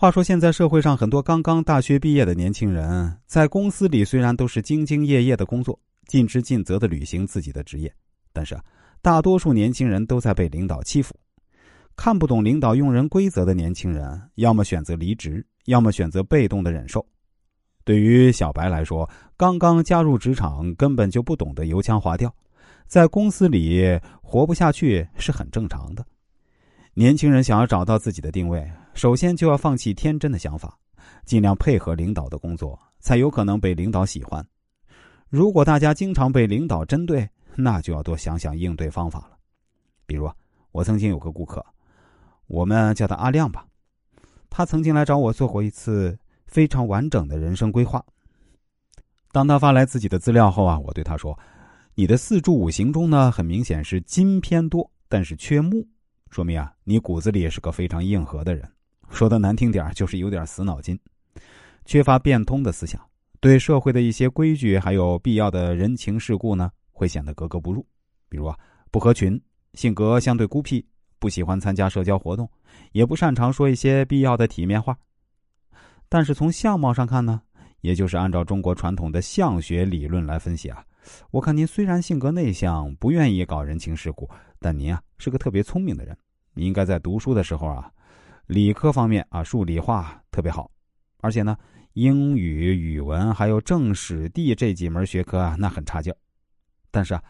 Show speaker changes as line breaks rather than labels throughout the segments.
话说，现在社会上很多刚刚大学毕业的年轻人，在公司里虽然都是兢兢业业的工作，尽职尽责的履行自己的职业，但是大多数年轻人都在被领导欺负。看不懂领导用人规则的年轻人，要么选择离职，要么选择被动的忍受。对于小白来说，刚刚加入职场，根本就不懂得油腔滑调，在公司里活不下去是很正常的。年轻人想要找到自己的定位，首先就要放弃天真的想法，尽量配合领导的工作，才有可能被领导喜欢。如果大家经常被领导针对，那就要多想想应对方法了。比如，我曾经有个顾客，我们叫他阿亮吧，他曾经来找我做过一次非常完整的人生规划。当他发来自己的资料后啊，我对他说：“你的四柱五行中呢，很明显是金偏多，但是缺木。”说明啊，你骨子里也是个非常硬核的人，说的难听点就是有点死脑筋，缺乏变通的思想，对社会的一些规矩还有必要的人情世故呢，会显得格格不入。比如啊，不合群，性格相对孤僻，不喜欢参加社交活动，也不擅长说一些必要的体面话。但是从相貌上看呢，也就是按照中国传统的相学理论来分析啊，我看您虽然性格内向，不愿意搞人情世故。但您啊是个特别聪明的人，你应该在读书的时候啊，理科方面啊数理化特别好，而且呢英语、语文还有政史地这几门学科啊那很差劲但是啊，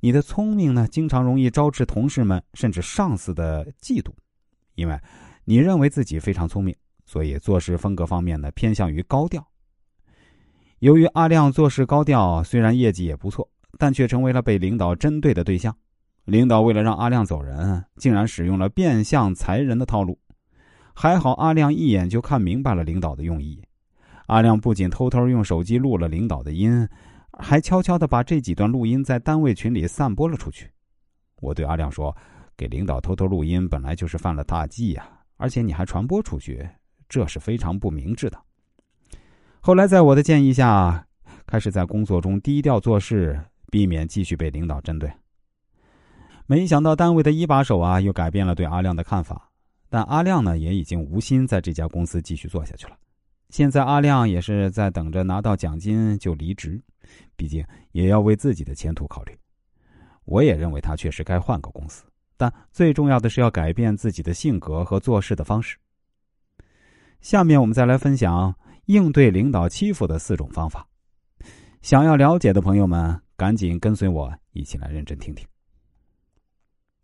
你的聪明呢经常容易招致同事们甚至上司的嫉妒，因为你认为自己非常聪明，所以做事风格方面呢偏向于高调。由于阿亮做事高调，虽然业绩也不错，但却成为了被领导针对的对象。领导为了让阿亮走人，竟然使用了变相裁人的套路。还好阿亮一眼就看明白了领导的用意。阿亮不仅偷偷用手机录了领导的音，还悄悄的把这几段录音在单位群里散播了出去。我对阿亮说：“给领导偷偷录音本来就是犯了大忌呀，而且你还传播出去，这是非常不明智的。”后来在我的建议下，开始在工作中低调做事，避免继续被领导针对。没想到单位的一把手啊，又改变了对阿亮的看法。但阿亮呢，也已经无心在这家公司继续做下去了。现在阿亮也是在等着拿到奖金就离职，毕竟也要为自己的前途考虑。我也认为他确实该换个公司，但最重要的是要改变自己的性格和做事的方式。下面我们再来分享应对领导欺负的四种方法。想要了解的朋友们，赶紧跟随我一起来认真听听。